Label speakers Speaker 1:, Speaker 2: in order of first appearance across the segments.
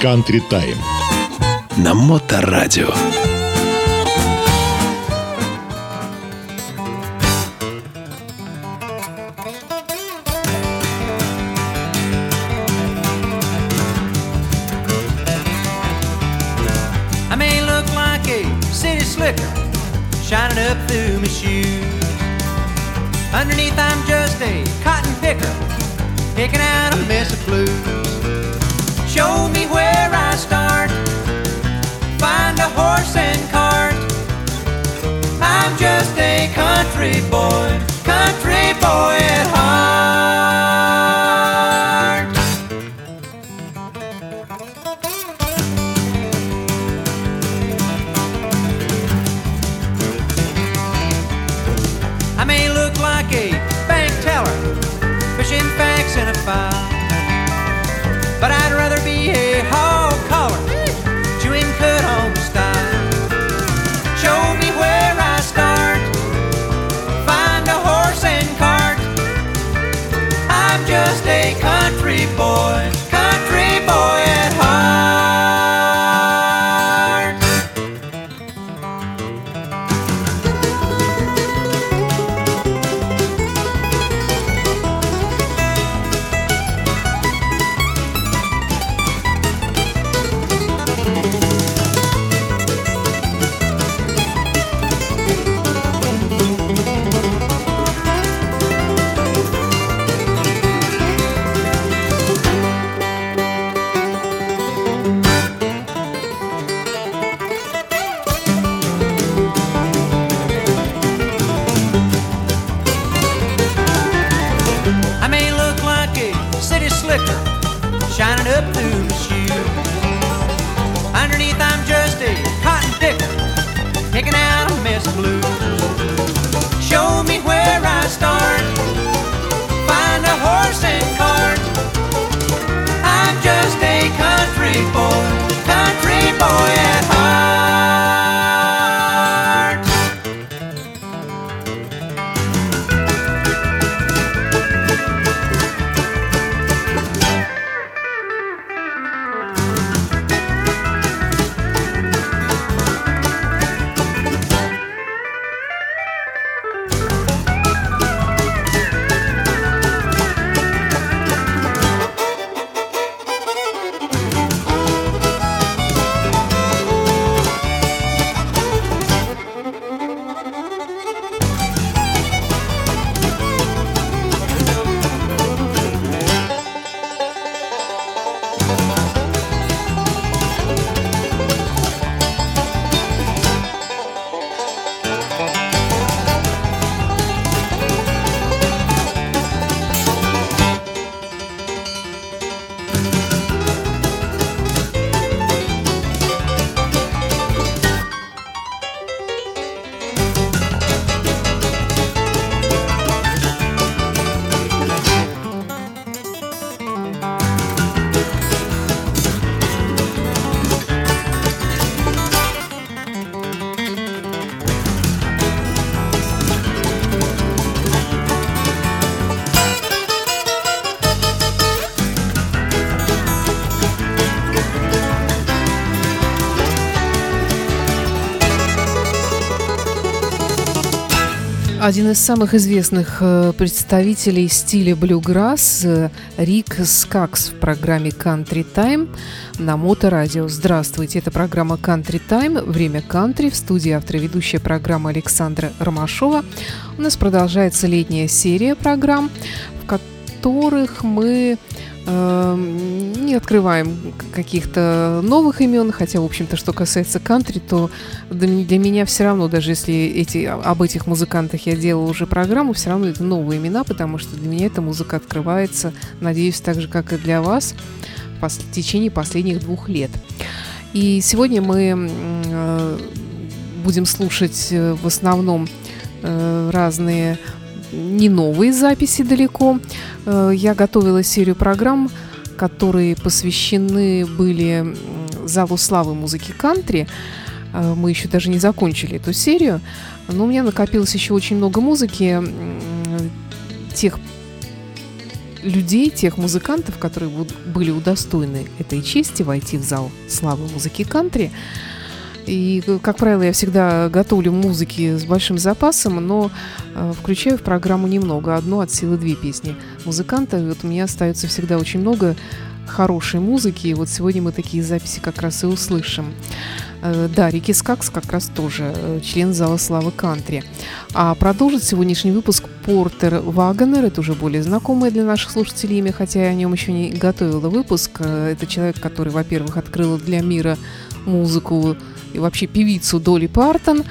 Speaker 1: Country Time.
Speaker 2: На Моторадио.
Speaker 3: I may look like a city slicker shining up through my shoes. Underneath, I'm just a cotton picker picking out a mess of blues.
Speaker 4: Один из самых известных э, представителей стиля блюграсс э, Рик Скакс в программе Country Time на Моторадио. Здравствуйте, это программа Country Time, время кантри, в студии автор ведущая программы Александра Ромашова. У нас продолжается летняя серия программ, которых мы э, не открываем каких-то новых имен, хотя, в общем-то, что касается кантри, то для меня все равно, даже если эти, об этих музыкантах я делала уже программу, все равно это новые имена, потому что для меня эта музыка открывается, надеюсь, так же, как и для вас, в течение последних двух лет. И сегодня мы э, будем слушать э, в основном э, разные не новые записи далеко. Э, Я готовила серию программ, которые посвящены были залу славы музыки кантри. Э, Мы еще даже не закончили эту серию, но у меня накопилось еще очень много музыки тех людей, тех музыкантов, которые были удостоены этой чести войти в зал славы музыки кантри. И, как правило, я всегда готовлю музыки с большим запасом, но э, включаю в программу немного, одну от силы две песни музыканта. И вот у меня остается всегда очень много хорошей музыки, и вот сегодня мы такие записи как раз и услышим. Э, да, Рики Скакс как раз тоже э, член зала славы кантри. А продолжит сегодняшний выпуск Портер Вагонер. Это уже более знакомое для наших слушателей имя, хотя я о нем еще не готовила выпуск. Э, это человек, который, во-первых, открыл для мира музыку и вообще певицу Доли Партон,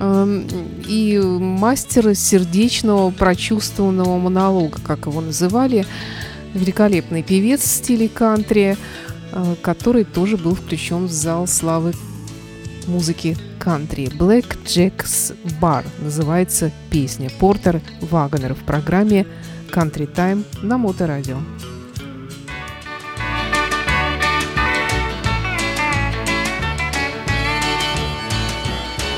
Speaker 4: эм, и мастер сердечного прочувствованного монолога, как его называли, великолепный певец в стиле кантри, э, который тоже был включен в зал славы музыки кантри. Black Jack's Bar называется песня Портер Вагнер в программе Country Time на Моторадио.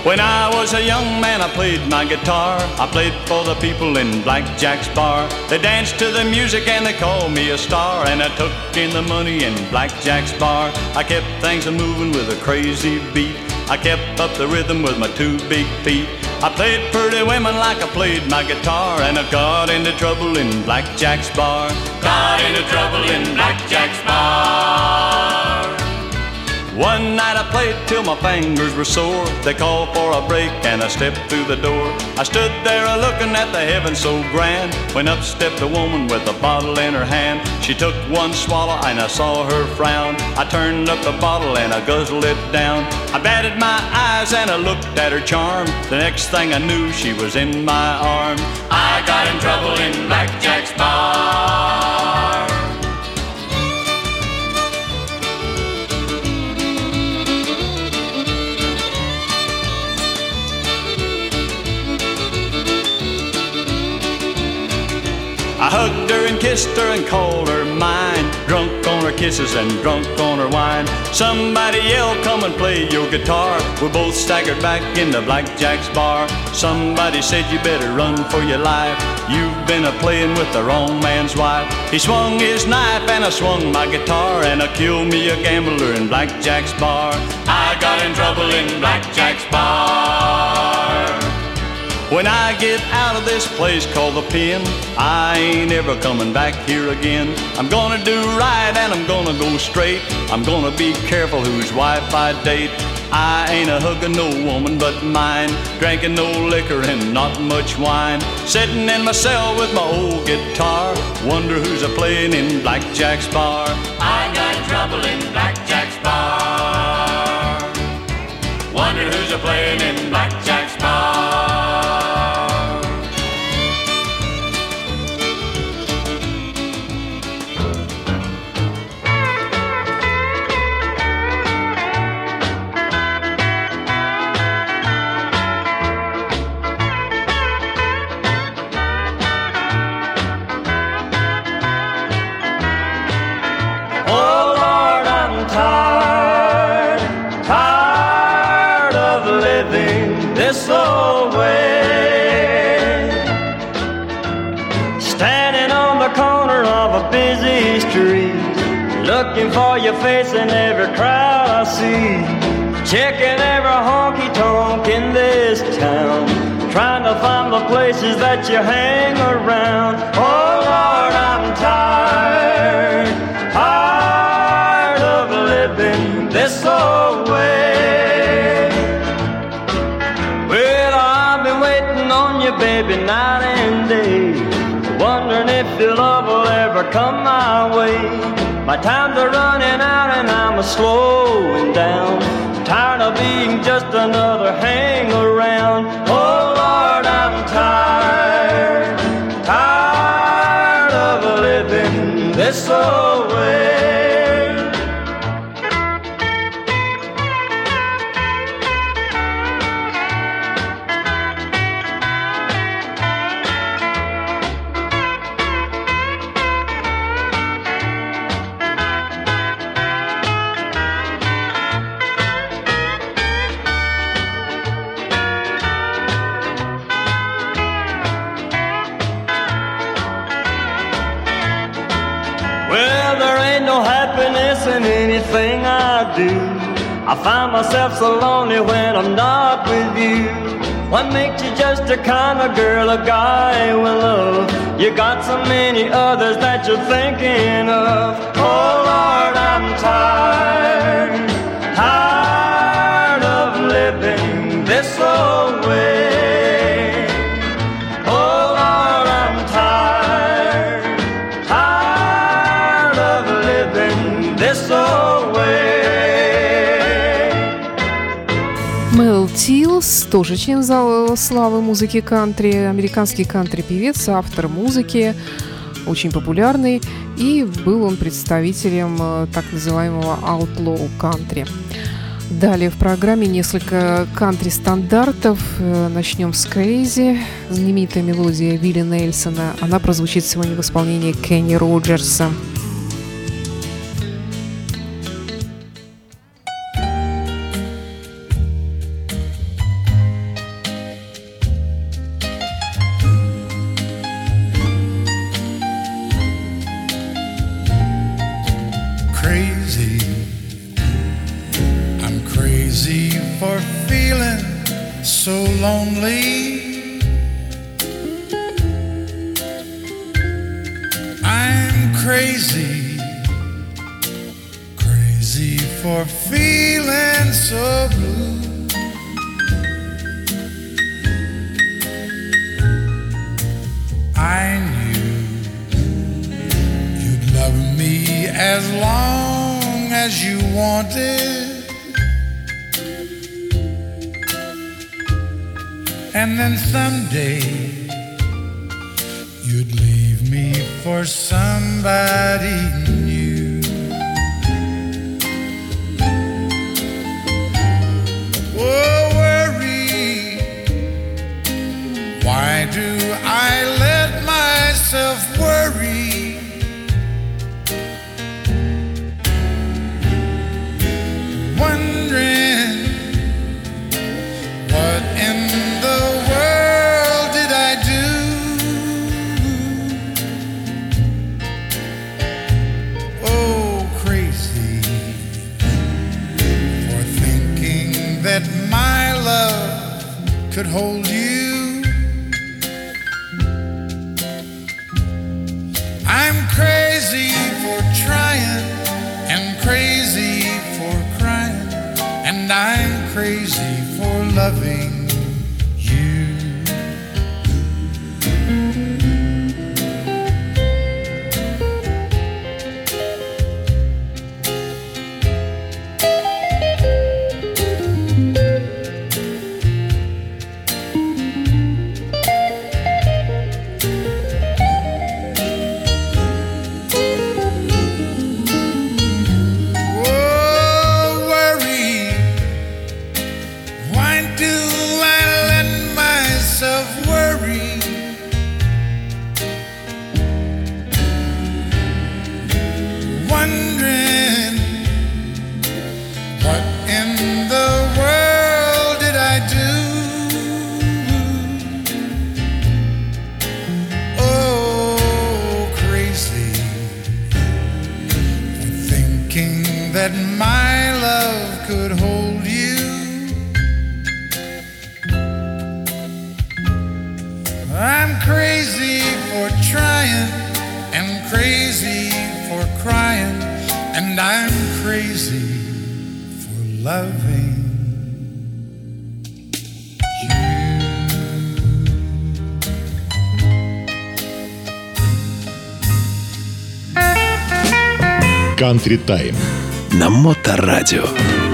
Speaker 1: When I was a young man, I played my guitar. I played for the people in Black Jack's bar. They danced to the music and they called me a star. And I took in the money in Black Jack's bar. I kept things a moving with a crazy beat. I kept up the rhythm with my two big feet. I played pretty women like I played my guitar. And I got into trouble in Black Jack's bar. Got into trouble in Black Jack's bar. One night I played till my fingers were sore. They called for a break and I stepped through the door. I stood there a looking at the heaven so grand. When up stepped a woman with a bottle in her hand. She took one swallow and I saw her frown. I turned up the bottle and I guzzled it down. I batted my eyes and I looked at her charm. The next thing I knew, she was in my arms. I got in trouble in Blackjack's bar. Hugged her and kissed her and called her mine. Drunk on her kisses and drunk on her wine. Somebody yelled, Come and play your guitar. We both staggered back into Blackjack's bar. Somebody said, You better run for your life. You've been a playing with the wrong man's wife. He swung his knife and I swung my guitar. And I killed me a gambler in Blackjack's bar. I got in trouble in Blackjack's bar. When I get out of this place called the pen, I ain't ever coming back here again. I'm gonna do right and I'm gonna go straight. I'm gonna be careful whose wife I date. I ain't a hugging no woman but mine, drinking no liquor and not much wine. Sitting in my cell with my old guitar, wonder who's a playing in Blackjack's bar. I got trouble in Blackjack's in this town, trying to find the places that you hang around. Oh Lord, I'm tired, tired of living this old way. Well, I've been waiting on you, baby, night and day. Wondering if your love will ever come my way. My times are running out and I'm slowing down. Being just another hang around. Oh Lord, I'm tired, tired of living this old Well, there ain't no
Speaker 5: happiness in anything I do. I find myself so lonely when I'm not with you. What makes you just the kind of girl a guy will love? You got so many others that you're thinking of. Oh Lord, I'm tired.
Speaker 4: Тилс, тоже член славы музыки кантри, американский кантри-певец, автор музыки, очень популярный, и был он представителем э, так называемого outlaw кантри. Далее в программе несколько кантри-стандартов. Э, Начнем с Crazy. Знаменитая мелодия Вилли Нельсона. Она прозвучит сегодня в исполнении Кенни Роджерса.
Speaker 6: Lonely. Hold you. I'm crazy for trying and crazy for crying, and I'm crazy for loving
Speaker 2: Country Time на Моторадио.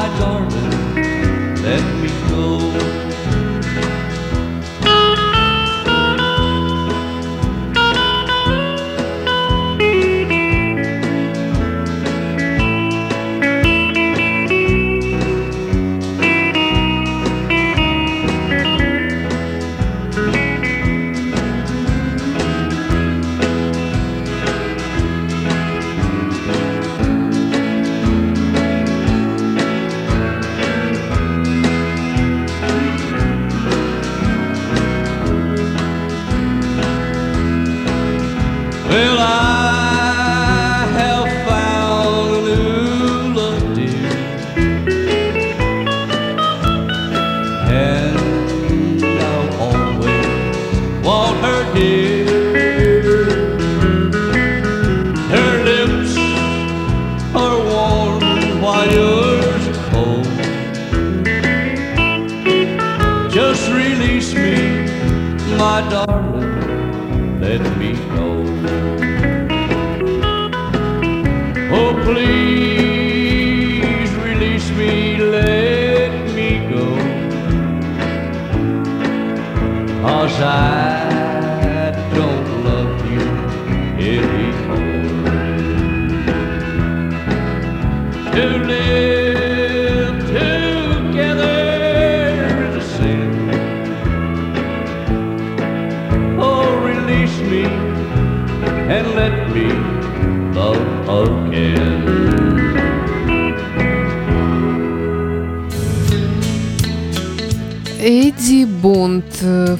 Speaker 7: my darling, let me go. let me go. Oh, please release me, let me go.
Speaker 4: Cause I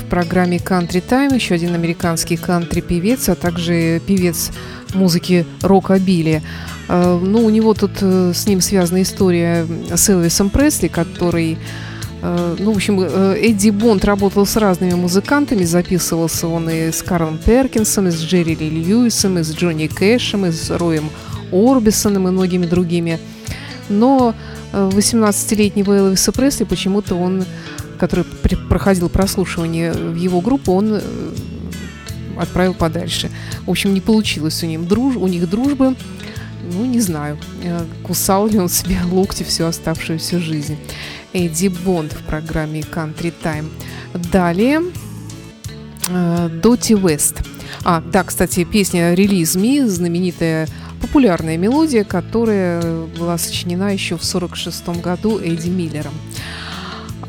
Speaker 4: программе Country Time, еще один американский кантри-певец, а также певец музыки рок-обили. Э, ну, у него тут э, с ним связана история с Элвисом Пресли, который э, ну, в общем, Эдди Бонд работал с разными музыкантами, записывался он и с Карлом Перкинсом, и с Джерри Ли Льюисом, и с Джонни Кэшем, и с Роем Орбисоном и многими другими. Но 18-летнего Элвиса Пресли почему-то он который проходил прослушивание в его группу, он э, отправил подальше. В общем, не получилось у, них друж... у них дружбы. Ну, не знаю, э, кусал ли он себе локти всю оставшуюся жизнь. Эдди Бонд в программе Country Time. Далее Доти Вест. А, да, кстати, песня «Release Me» знаменитая популярная мелодия, которая была сочинена еще в 1946 году Эдди Миллером.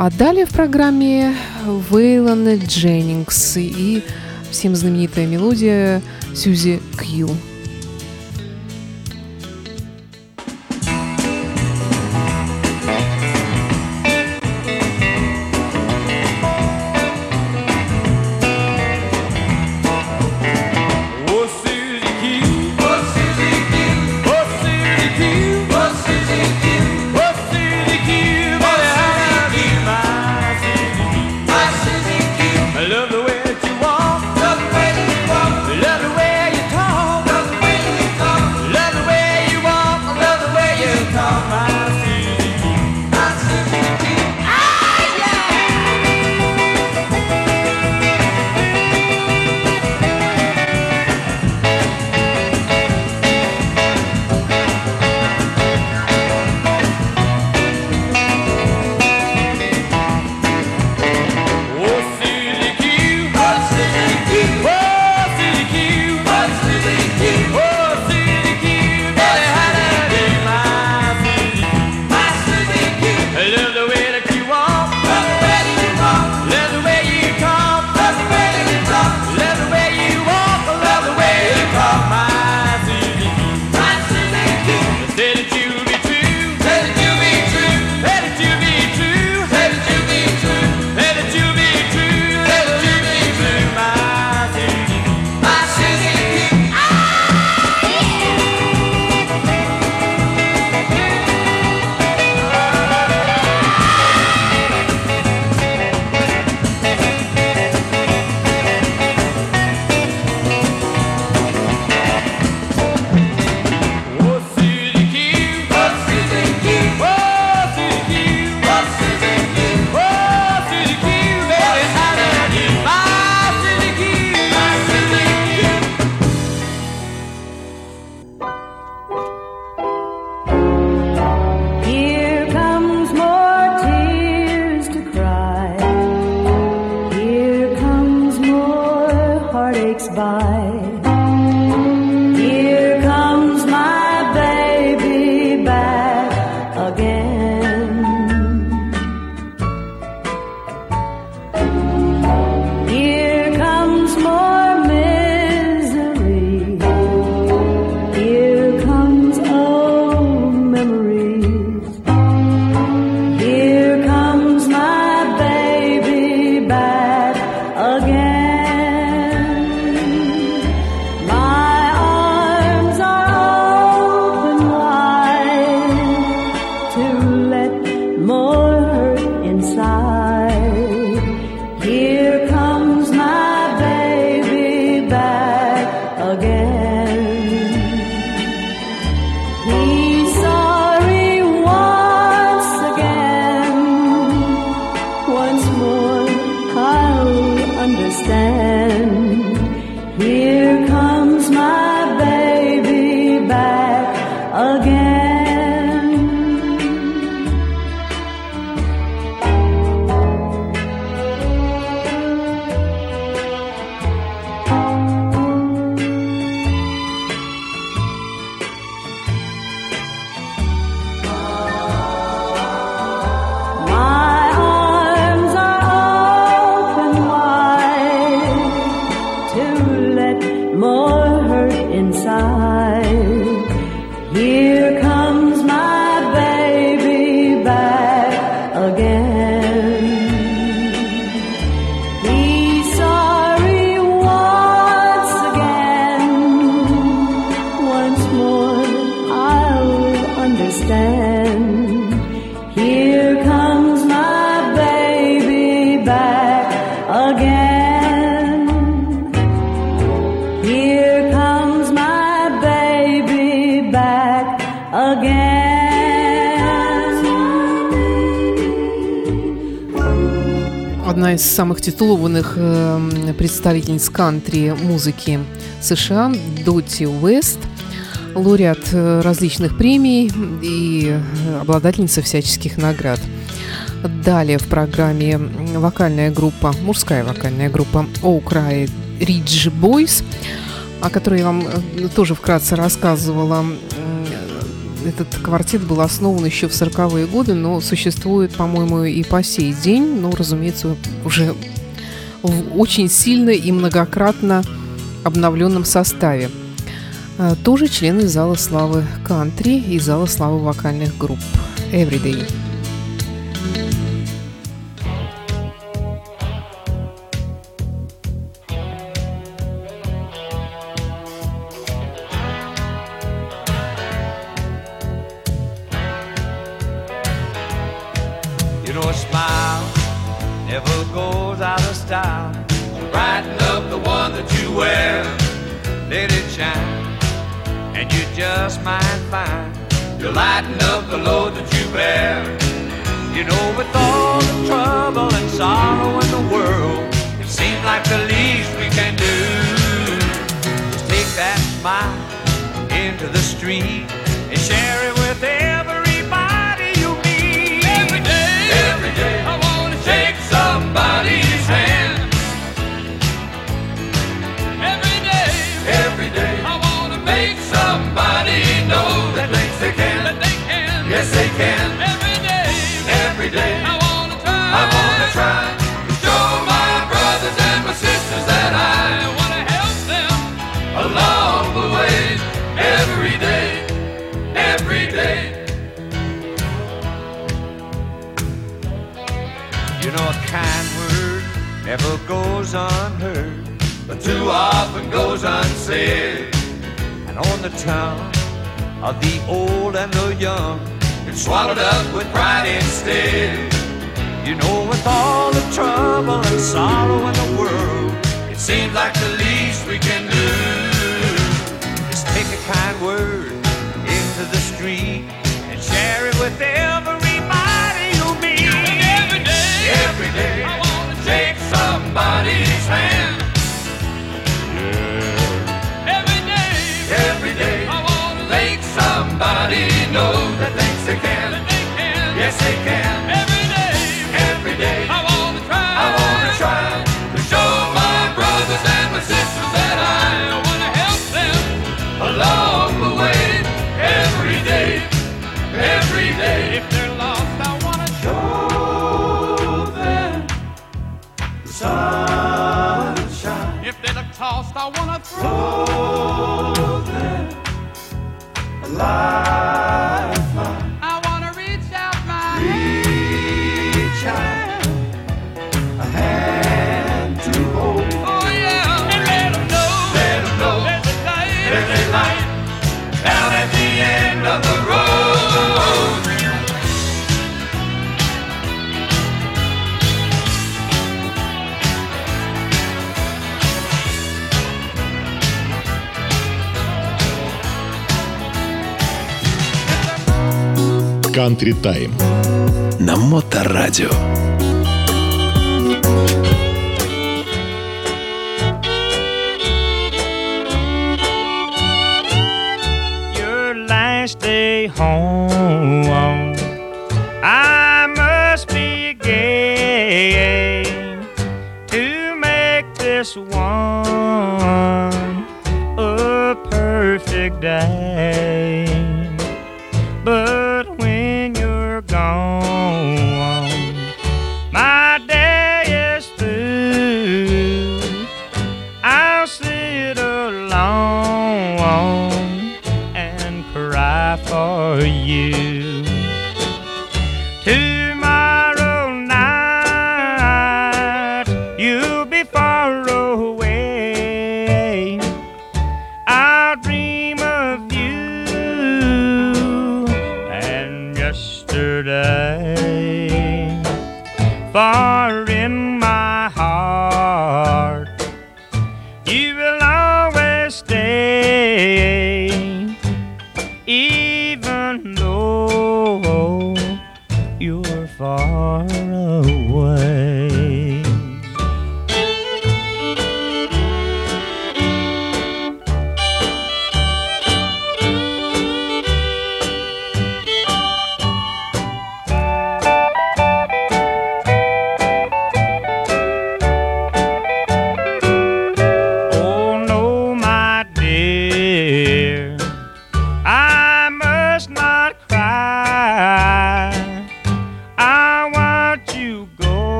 Speaker 4: А далее в программе Вейлон Дженнингс и всем знаменитая мелодия Сьюзи Кью.
Speaker 3: Here из самых титулованных э, представительниц кантри-музыки США, Доти Уэст, лауреат э, различных премий и обладательница всяческих наград. Далее в программе вокальная группа, мужская вокальная группа Оукрай Ridge Boys, о которой я вам э, тоже вкратце рассказывала этот квартет был основан еще в 40-е годы, но существует, по-моему, и по сей день. Ну, разумеется, уже в очень сильно и многократно обновленном составе. А, тоже члены Зала славы кантри и Зала славы вокальных групп Everyday.
Speaker 8: goes unheard, but too often goes unsaid. And on the town of the old and the young, it's swallowed up with pride instead. You know, with all the trouble and sorrow in the world, it seems like the least we can do is take a kind word into the street and share it with them. somebody Country Time. На Моторадио. Your last day home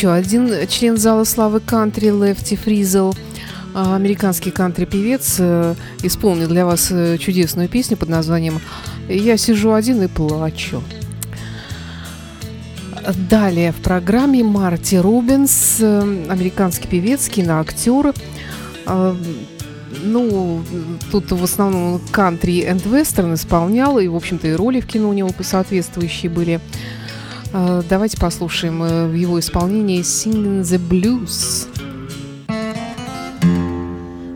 Speaker 4: Еще один член зала славы кантри Лефти Фризел, а, американский кантри-певец, э, исполнил для вас э, чудесную песню под названием «Я сижу один и плачу». Далее в программе Марти Рубинс, э, американский певец, киноактер. А, Ну, тут в основном кантри энд вестерн исполнял, и, в общем-то, и роли в кино у него соответствующие были. А, Давайте послушаем э, в его исполнении Singing the Blues.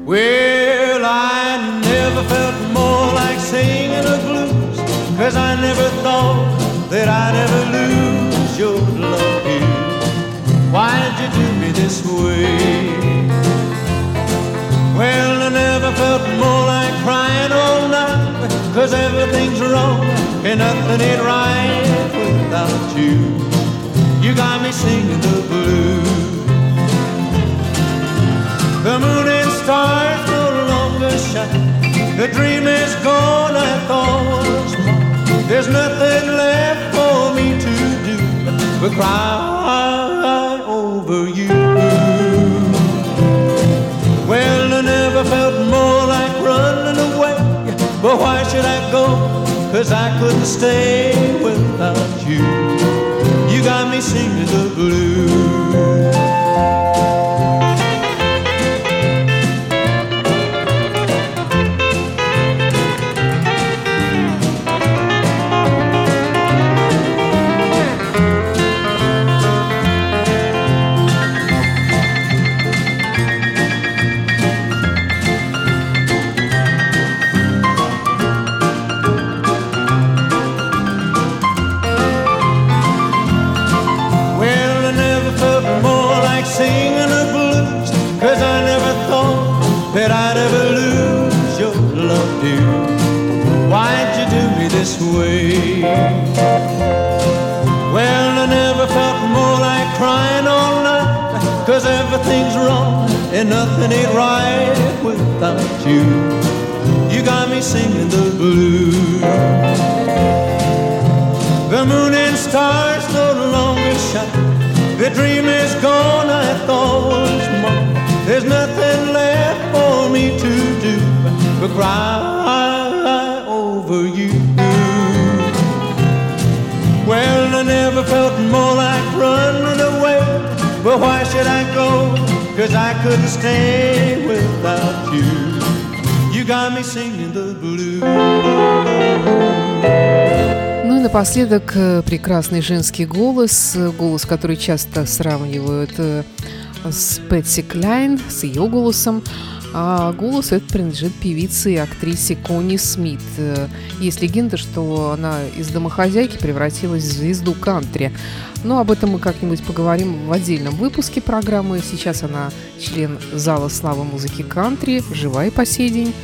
Speaker 6: Well, I never felt more like singing the blues, cause I never thought that I'd ever lose your love, you. Why'd you do me this way? Well, I never felt more like crying all night, cause everything's wrong and nothing ain't right without you. You got me singing the blues. The moon and stars no longer shine. The dream is gone, I thought was mine. There's nothing left for me to do but cry over you. Well, I never felt more like running away. But why should I go? Cause I couldn't stay without you. You got me singing the blues. Cause I couldn't stay without you. You got me singing the blues.
Speaker 9: Ну и напоследок э, прекрасный женский голос, э, голос, который часто сравнивают э, с Пэтси Кляйн, с ее голосом. А голос этот принадлежит певице и актрисе Кони Смит. Есть легенда, что она из домохозяйки превратилась в звезду кантри. Но об этом мы как-нибудь поговорим в отдельном выпуске программы. Сейчас она член зала славы музыки кантри, жива и по сей день.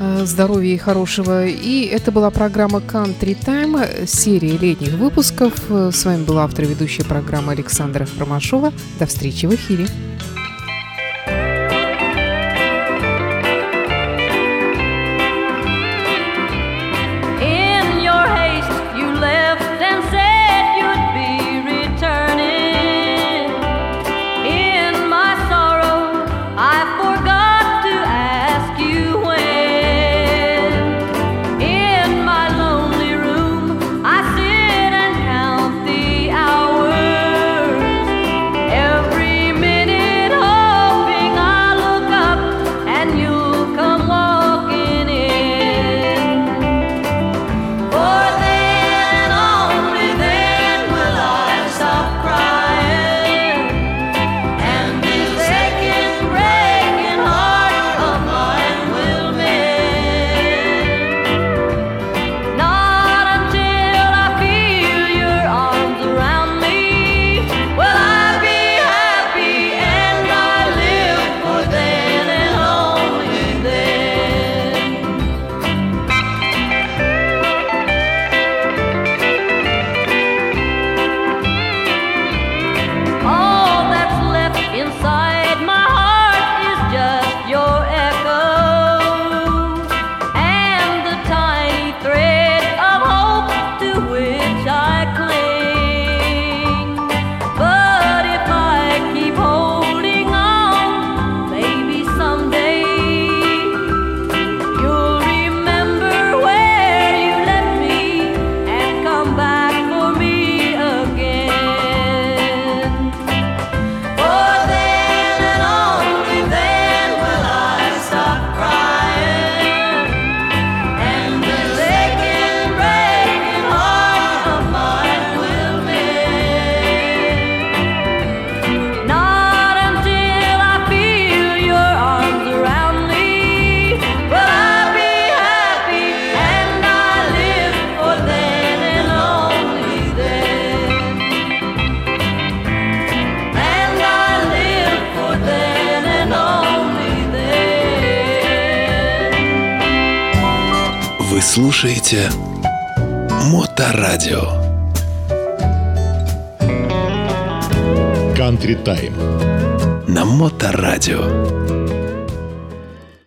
Speaker 9: Э, здоровья и хорошего. И это была программа Country Time, серия летних выпусков. Э, с вами была автор и ведущая программы Александра Ромашова. До встречи в эфире.
Speaker 10: Слушаете Моторадио. Кантри Тайм.
Speaker 11: На Моторадио.